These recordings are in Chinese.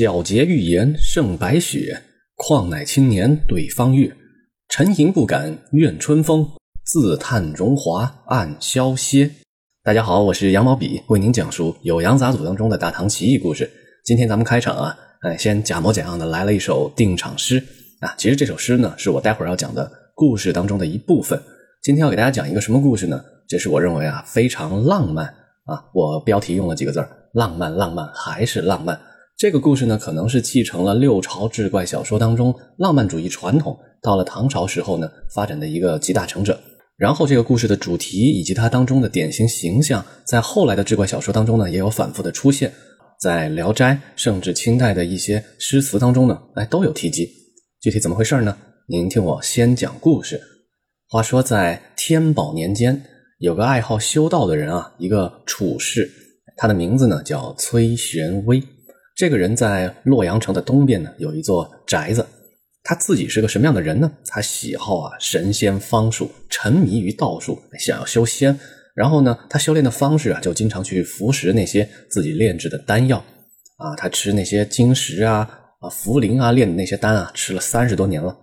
皎洁玉颜胜白雪，况乃青年对方月。沉吟不敢怨春风，自叹荣华暗消歇。大家好，我是羊毛笔，为您讲述《有羊杂俎》当中的大唐奇异故事。今天咱们开场啊，哎，先假模假样的来了一首定场诗啊。其实这首诗呢，是我待会儿要讲的故事当中的一部分。今天要给大家讲一个什么故事呢？这是我认为啊非常浪漫啊。我标题用了几个字儿：浪漫，浪漫，还是浪漫。这个故事呢，可能是继承了六朝志怪小说当中浪漫主义传统，到了唐朝时候呢，发展的一个集大成者。然后，这个故事的主题以及它当中的典型形象，在后来的志怪小说当中呢，也有反复的出现，在《聊斋》甚至清代的一些诗词当中呢，哎，都有提及。具体怎么回事呢？您听我先讲故事。话说，在天宝年间，有个爱好修道的人啊，一个处士，他的名字呢叫崔玄微。这个人在洛阳城的东边呢，有一座宅子。他自己是个什么样的人呢？他喜好啊神仙方术，沉迷于道术，想要修仙。然后呢，他修炼的方式啊，就经常去服食那些自己炼制的丹药啊。他吃那些金石啊、啊茯苓啊炼的那些丹啊，吃了三十多年了。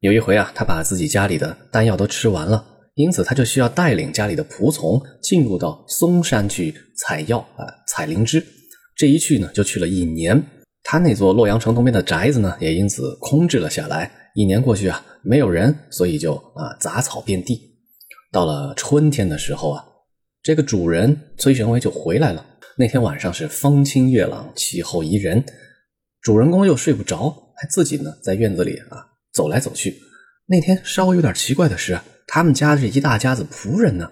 有一回啊，他把自己家里的丹药都吃完了，因此他就需要带领家里的仆从进入到嵩山去采药啊，采灵芝。这一去呢，就去了一年。他那座洛阳城东边的宅子呢，也因此空置了下来。一年过去啊，没有人，所以就啊杂草遍地。到了春天的时候啊，这个主人崔玄微就回来了。那天晚上是风清月朗，气候宜人，主人公又睡不着，还自己呢在院子里啊走来走去。那天稍微有点奇怪的是，他们家这一大家子仆人呢，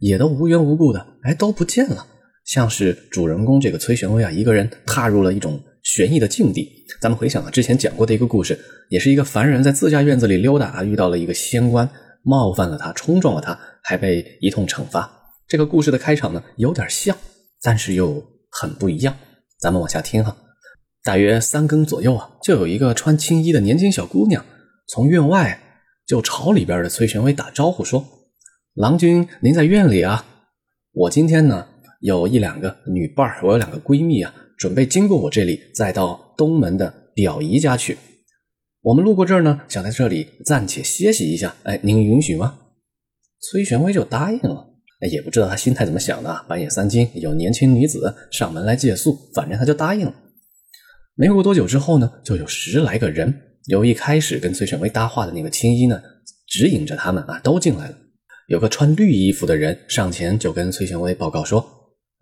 也都无缘无故的哎都不见了。像是主人公这个崔玄微啊，一个人踏入了一种悬疑的境地。咱们回想啊，之前讲过的一个故事，也是一个凡人在自家院子里溜达啊，遇到了一个仙官，冒犯了他，冲撞了他，还被一通惩罚。这个故事的开场呢，有点像，但是又很不一样。咱们往下听哈。大约三更左右啊，就有一个穿青衣的年轻小姑娘从院外就朝里边的崔玄微打招呼说：“郎君，您在院里啊？我今天呢。”有一两个女伴儿，我有两个闺蜜啊，准备经过我这里，再到东门的表姨家去。我们路过这儿呢，想在这里暂且歇息一下。哎，您允许吗？崔玄微就答应了。哎，也不知道他心态怎么想的，半夜三更有年轻女子上门来借宿，反正他就答应了。没过多久之后呢，就有十来个人，由一开始跟崔玄微搭话的那个青衣呢，指引着他们啊，都进来了。有个穿绿衣服的人上前就跟崔玄微报告说。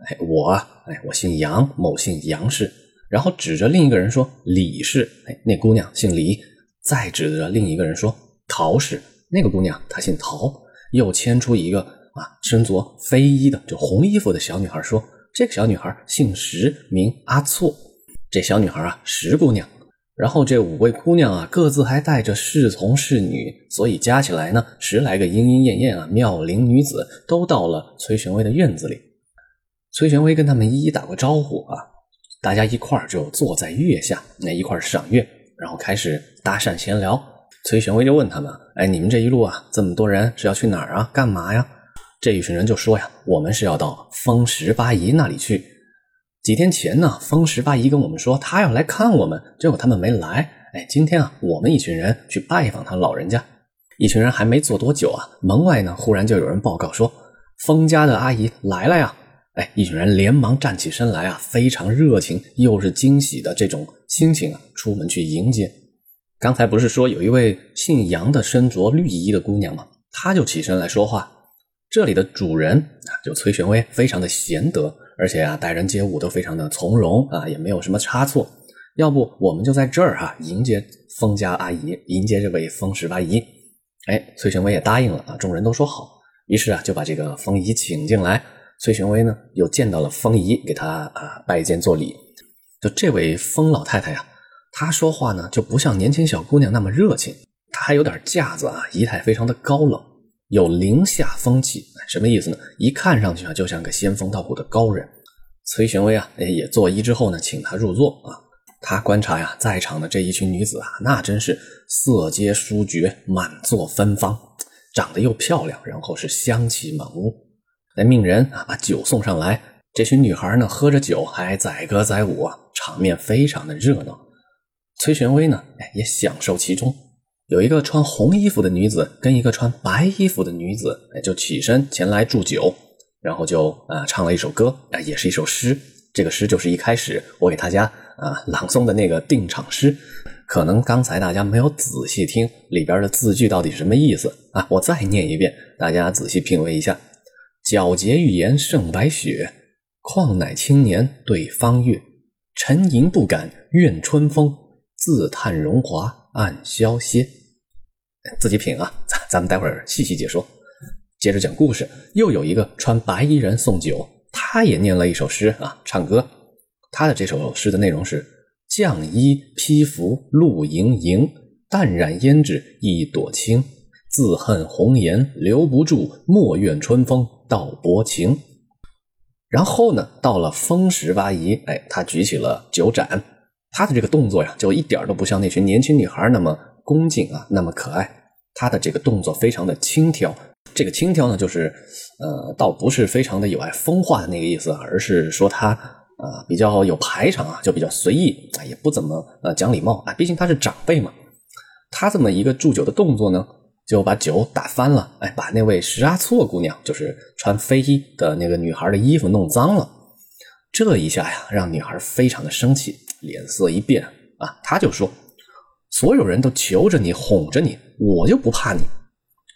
哎，我哎，我姓杨，某姓杨氏，然后指着另一个人说李氏，哎，那姑娘姓李，再指着另一个人说陶氏，那个姑娘她姓陶，又牵出一个啊身着飞衣的就红衣服的小女孩说，这个小女孩姓石，名阿错，这小女孩啊石姑娘，然后这五位姑娘啊各自还带着侍从侍女，所以加起来呢十来个莺莺燕燕啊妙龄女子都到了崔玄微的院子里。崔玄微跟他们一一打过招呼啊，大家一块儿就坐在月下，那一块儿赏月，然后开始搭讪闲聊。崔玄微就问他们：“哎，你们这一路啊，这么多人是要去哪儿啊？干嘛呀？”这一群人就说：“呀，我们是要到风十八姨那里去。几天前呢，风十八姨跟我们说，她要来看我们，结果他们没来。哎，今天啊，我们一群人去拜访他老人家。一群人还没坐多久啊，门外呢，忽然就有人报告说，封家的阿姨来了呀。”哎，一群人连忙站起身来啊，非常热情又是惊喜的这种心情啊，出门去迎接。刚才不是说有一位姓杨的身着绿衣的姑娘吗？她就起身来说话。这里的主人啊，就崔玄微，非常的贤德，而且啊，待人接物都非常的从容啊，也没有什么差错。要不我们就在这儿哈，迎接封家阿姨，迎接这位封十八姨。哎，崔玄微也答应了啊，众人都说好，于是啊，就把这个封姨请进来。崔玄微呢，又见到了封姨，给他啊拜见作礼。就这位风老太太呀，她说话呢就不像年轻小姑娘那么热情，她还有点架子啊，仪态非常的高冷，有凌下风气。什么意思呢？一看上去啊，就像个仙风道骨的高人。崔玄微啊，也作揖之后呢，请她入座啊。他观察呀，在场的这一群女子啊，那真是色阶殊绝，满座芬芳，长得又漂亮，然后是香气满屋。来命人啊，把酒送上来。这群女孩呢，喝着酒还载歌载舞，场面非常的热闹。崔玄微呢，哎，也享受其中。有一个穿红衣服的女子跟一个穿白衣服的女子，哎，就起身前来祝酒，然后就啊唱了一首歌，啊，也是一首诗。这个诗就是一开始我给大家啊朗诵的那个定场诗。可能刚才大家没有仔细听里边的字句到底是什么意思啊？我再念一遍，大家仔细品味一下：皎洁玉颜胜白雪，况乃青年对方月。沉吟不敢怨春风，自叹荣华暗消歇。自己品啊，咱咱们待会儿细细解说。接着讲故事，又有一个穿白衣人送酒，他也念了一首诗啊，唱歌。他的这首诗的内容是。绛衣披拂露盈盈，淡染胭脂一朵青。自恨红颜留不住，莫怨春风道薄情。然后呢，到了风十八姨，哎，他举起了酒盏，他的这个动作呀，就一点都不像那群年轻女孩那么恭敬啊，那么可爱。他的这个动作非常的轻佻，这个轻佻呢，就是呃，倒不是非常的有爱风化的那个意思，而是说他。啊，比较有排场啊，就比较随意啊，也不怎么呃讲礼貌啊。毕竟他是长辈嘛。他这么一个祝酒的动作呢，就把酒打翻了，哎，把那位石阿错姑娘，就是穿飞衣的那个女孩的衣服弄脏了。这一下呀，让女孩非常的生气，脸色一变啊，她就说：“所有人都求着你，哄着你，我就不怕你。”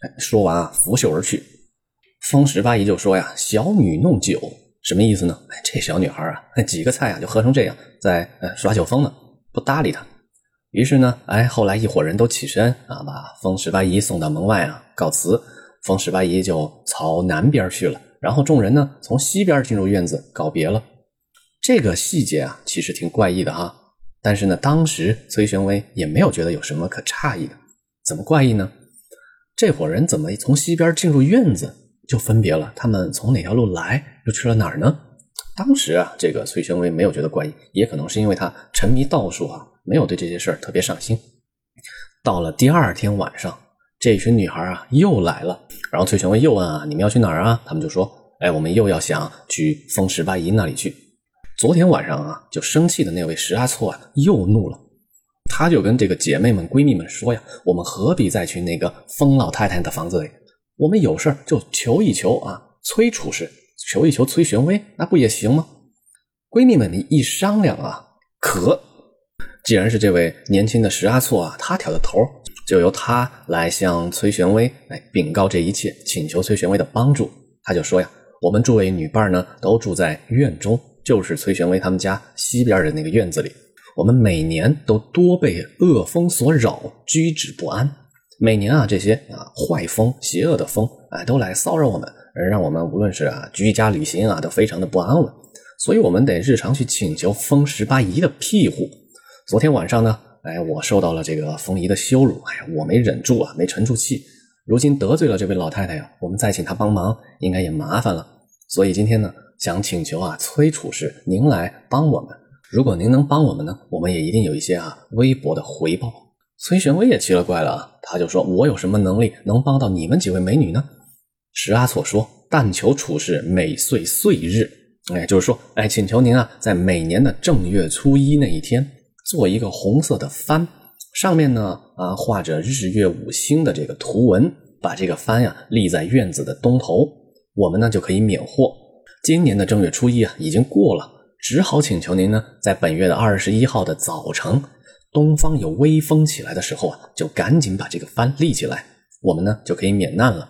哎，说完啊，拂袖而去。风十八姨就说呀：“小女弄酒。”什么意思呢？哎这小女孩啊，几个菜啊就喝成这样，在耍酒疯呢，不搭理她。于是呢，哎，后来一伙人都起身啊，把风十八姨送到门外啊，告辞。风十八姨就朝南边去了，然后众人呢从西边进入院子告别了。这个细节啊，其实挺怪异的哈。但是呢，当时崔玄微也没有觉得有什么可诧异的。怎么怪异呢？这伙人怎么从西边进入院子？就分别了，他们从哪条路来，又去了哪儿呢？当时啊，这个崔玄微没有觉得怪异，也可能是因为他沉迷道术啊，没有对这些事儿特别上心。到了第二天晚上，这群女孩啊又来了，然后崔玄微又问啊，你们要去哪儿啊？他们就说，哎，我们又要想去风十八姨那里去。昨天晚上啊，就生气的那位石阿错啊又怒了，他就跟这个姐妹们、闺蜜们说呀，我们何必再去那个风老太太的房子里？我们有事就求一求啊，崔处士，求一求崔玄微，那不也行吗？闺蜜们你一商量啊，可既然是这位年轻的石阿错啊，他挑的头，就由他来向崔玄微来禀告这一切，请求崔玄微的帮助。他就说呀，我们诸位女伴呢，都住在院中，就是崔玄微他们家西边的那个院子里。我们每年都多被恶风所扰，居止不安。每年啊，这些啊坏风、邪恶的风，哎，都来骚扰我们，而让我们无论是啊居家旅行啊，都非常的不安稳。所以，我们得日常去请求风十八姨的庇护。昨天晚上呢，哎，我受到了这个冯姨的羞辱，哎呀，我没忍住啊，没沉住气。如今得罪了这位老太太呀，我们再请她帮忙，应该也麻烦了。所以今天呢，想请求啊崔处士您来帮我们。如果您能帮我们呢，我们也一定有一些啊微薄的回报。崔玄微也奇了怪了，他就说：“我有什么能力能帮到你们几位美女呢？”石阿错说：“但求处士每岁岁日，哎，就是说，哎，请求您啊，在每年的正月初一那一天，做一个红色的帆，上面呢，啊，画着日月五星的这个图文，把这个帆呀立在院子的东头，我们呢就可以免祸。今年的正月初一啊已经过了，只好请求您呢，在本月的二十一号的早晨。”东方有微风起来的时候啊，就赶紧把这个帆立起来，我们呢就可以免难了。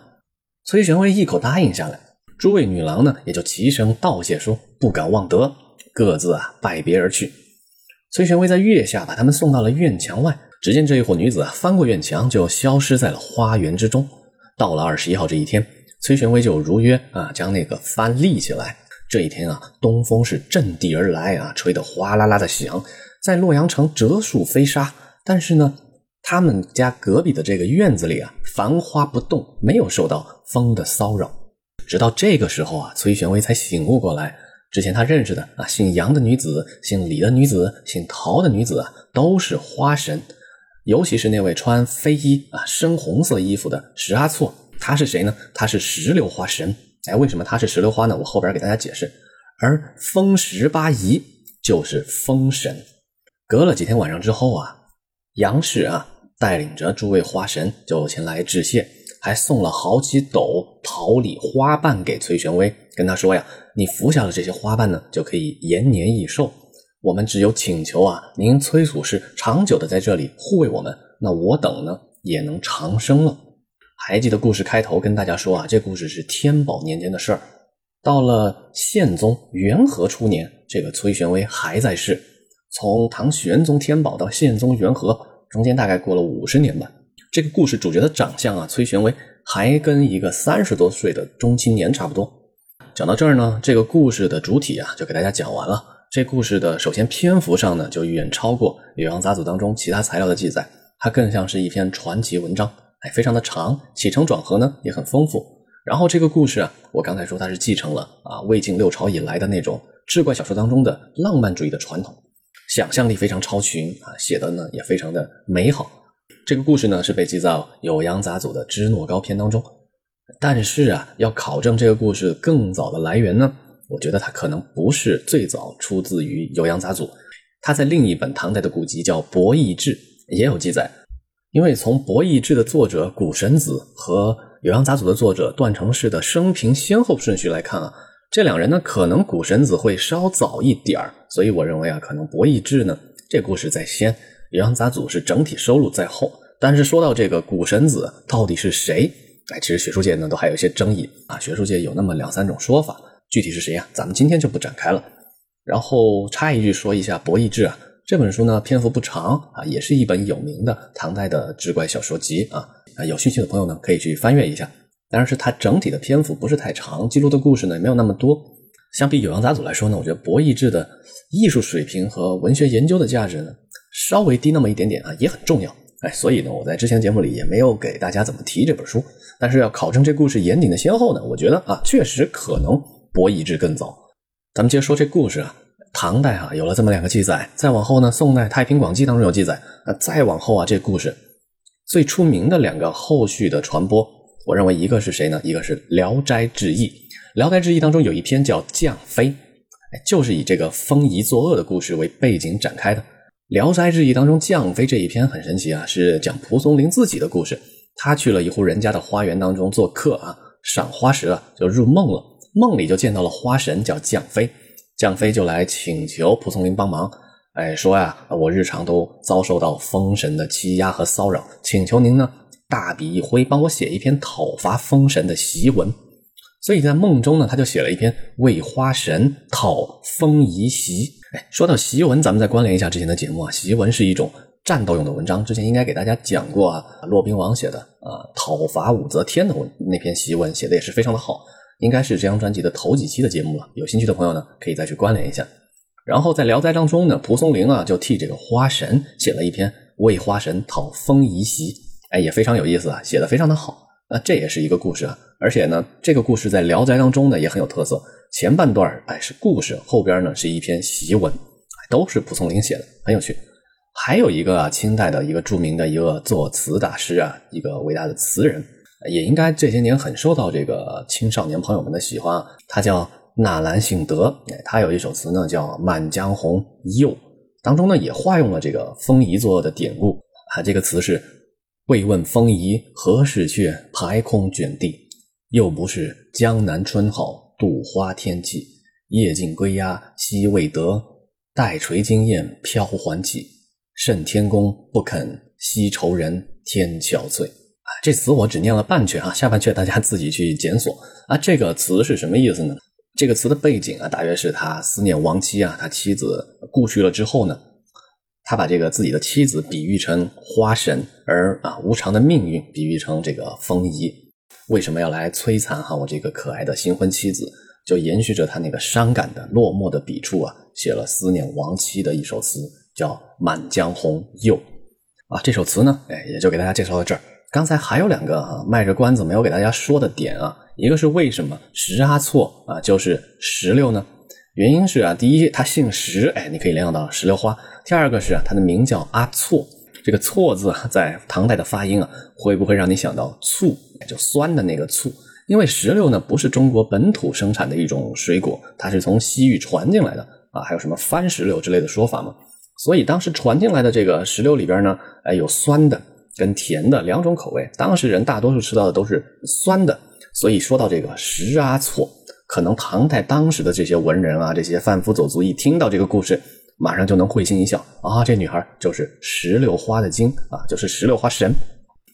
崔玄微一口答应下来，诸位女郎呢也就齐声道谢，说不敢忘德，各自啊拜别而去。崔玄微在月下把他们送到了院墙外，只见这一伙女子啊翻过院墙，就消失在了花园之中。到了二十一号这一天，崔玄微就如约啊将那个幡立起来。这一天啊，东风是阵地而来啊，吹得哗啦啦的响。在洛阳城折树飞沙，但是呢，他们家隔壁的这个院子里啊，繁花不动，没有受到风的骚扰。直到这个时候啊，崔玄微才醒悟过来，之前他认识的啊，姓杨的女子、姓李的女子、姓陶的女子啊，都是花神。尤其是那位穿飞衣啊、深红色衣服的石阿错，他是谁呢？他是石榴花神。哎，为什么他是石榴花呢？我后边给大家解释。而风十八姨。就是风神。隔了几天晚上之后啊，杨氏啊带领着诸位花神就前来致谢，还送了好几斗桃李花瓣给崔玄微，跟他说呀：“你服下了这些花瓣呢，就可以延年益寿。我们只有请求啊，您崔祖师长久的在这里护卫我们，那我等呢也能长生了。”还记得故事开头跟大家说啊，这故事是天宝年间的事儿。到了宪宗元和初年，这个崔玄微还在世。从唐玄宗天宝到宪宗元和，中间大概过了五十年吧。这个故事主角的长相啊，崔玄微还跟一个三十多岁的中青年差不多。讲到这儿呢，这个故事的主体啊，就给大家讲完了。这故事的首先篇幅上呢，就远超过《女王杂俎》当中其他材料的记载，它更像是一篇传奇文章。哎，非常的长，起承转合呢也很丰富。然后这个故事啊，我刚才说它是继承了啊魏晋六朝以来的那种志怪小说当中的浪漫主义的传统，想象力非常超群啊，写的呢也非常的美好。这个故事呢是被记在《酉阳杂俎》的支诺高篇当中。但是啊，要考证这个故事更早的来源呢，我觉得它可能不是最早出自于《酉阳杂俎》，它在另一本唐代的古籍叫《博弈志》也有记载。因为从《博弈志》的作者古神子和《酉阳杂俎》的作者段成式的生平先后顺序来看啊，这两人呢可能古神子会稍早一点，所以我认为啊，可能《博弈志》呢这故事在先，《酉阳杂俎》是整体收录在后。但是说到这个古神子到底是谁？哎，其实学术界呢都还有一些争议啊，学术界有那么两三种说法，具体是谁呀？咱们今天就不展开了。然后插一句说一下《博弈志》啊。这本书呢，篇幅不长啊，也是一本有名的唐代的志怪小说集啊。啊，有兴趣的朋友呢，可以去翻阅一下。但是它整体的篇幅不是太长，记录的故事呢也没有那么多。相比《酉阳杂俎》来说呢，我觉得《博弈志》的艺术水平和文学研究的价值呢，稍微低那么一点点啊，也很重要。哎，所以呢，我在之前节目里也没有给大家怎么提这本书。但是要考证这故事严谨的先后呢，我觉得啊，确实可能《博弈志》更早。咱们接着说这故事啊。唐代啊，有了这么两个记载，再往后呢，宋代《太平广记》当中有记载。那再往后啊，这故事最出名的两个后续的传播，我认为一个是谁呢？一个是《聊斋志异》。《聊斋志异》当中有一篇叫《降妃》，哎，就是以这个丰仪作恶的故事为背景展开的。《聊斋志异》当中《降妃》这一篇很神奇啊，是讲蒲松龄自己的故事。他去了一户人家的花园当中做客啊，赏花时啊，就入梦了，梦里就见到了花神叫降妃。降妃就来请求蒲松龄帮忙，哎，说呀，我日常都遭受到风神的欺压和骚扰，请求您呢大笔一挥，帮我写一篇讨伐风神的檄文。所以在梦中呢，他就写了一篇为花神讨风遗檄。哎，说到檄文，咱们再关联一下之前的节目啊，檄文是一种战斗用的文章，之前应该给大家讲过啊，骆宾王写的啊讨伐武则天的文那篇檄文写的也是非常的好。应该是这张专辑的头几期的节目了，有兴趣的朋友呢，可以再去关联一下。然后在《聊斋》当中呢，蒲松龄啊就替这个花神写了一篇为花神讨封遗檄，哎，也非常有意思啊，写的非常的好。那这也是一个故事啊，而且呢，这个故事在《聊斋》当中呢也很有特色，前半段哎是故事，后边呢是一篇檄文，都是蒲松龄写的，很有趣。还有一个啊，清代的一个著名的一个作词大师啊，一个伟大的词人。也应该这些年很受到这个青少年朋友们的喜欢。他叫纳兰性德，他有一首词呢叫《满江红·又》，当中呢也化用了这个风仪作的典故。啊，这个词是：未问风仪何时去，排空卷地。又不是江南春好，度花天气。夜静归鸦夕未得，待垂惊雁飘还起。甚天公不肯惜愁人，天憔悴。啊这词我只念了半阙啊，下半阙大家自己去检索啊。这个词是什么意思呢？这个词的背景啊，大约是他思念亡妻啊，他妻子故去了之后呢，他把这个自己的妻子比喻成花神，而啊无常的命运比喻成这个风仪。为什么要来摧残哈我这个可爱的新婚妻子？就延续着他那个伤感的落寞的笔触啊，写了思念亡妻的一首词，叫《满江红·又》啊。这首词呢，哎，也就给大家介绍到这儿。刚才还有两个啊，卖着关子没有给大家说的点啊，一个是为什么石阿错啊就是石榴呢？原因是啊，第一他姓石，哎，你可以联想到石榴花；第二个是啊，他的名叫阿错，这个错字，在唐代的发音啊，会不会让你想到醋，就酸的那个醋？因为石榴呢不是中国本土生产的一种水果，它是从西域传进来的，啊，还有什么番石榴之类的说法嘛。所以当时传进来的这个石榴里边呢，哎，有酸的跟甜的两种口味。当时人大多数吃到的都是酸的，所以说到这个石阿错，可能唐代当时的这些文人啊，这些贩夫走卒一听到这个故事。马上就能会心一笑啊！这女孩就是石榴花的精啊，就是石榴花神。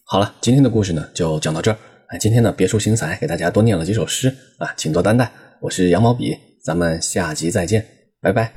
好了，今天的故事呢就讲到这儿。哎，今天呢别出心裁，给大家多念了几首诗啊，请多担待。我是羊毛笔，咱们下集再见，拜拜。